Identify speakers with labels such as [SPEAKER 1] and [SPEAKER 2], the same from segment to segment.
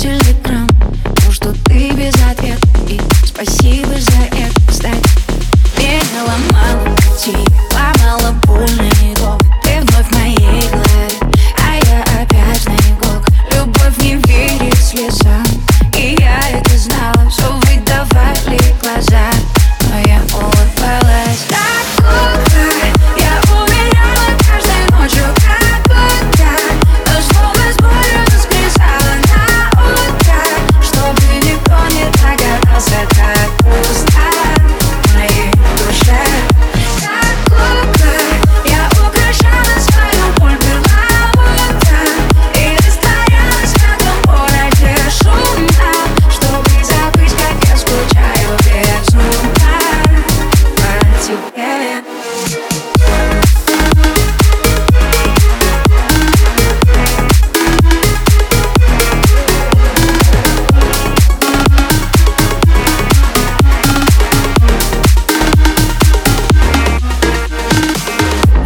[SPEAKER 1] телеграм То, что ты без ответ И спасибо за это, кстати. Меня ломала пути, ломала больный Ты вновь моей голове, а я опять на Любовь не верит слезам, и я это знала Все выдавали глаза.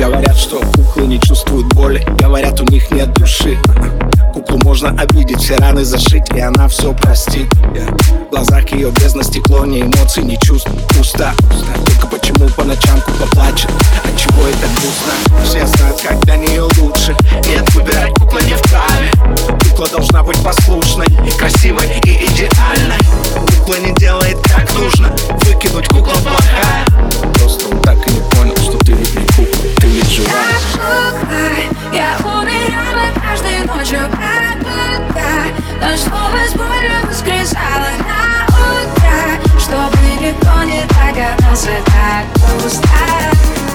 [SPEAKER 2] Говорят, что куклы не чувствуют боли. Говорят, у них нет души. Куклу можно обидеть, все раны зашить И она все простит. В глазах ее бездна стекло, ни эмоций, ни чувств. Пусто, только почему по ночам кукла плачет? От чего это грустно? Все знают, как для нее лучше. Нет, выбирать кукла не вправе фразы так
[SPEAKER 1] пусто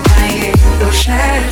[SPEAKER 1] в моей душе?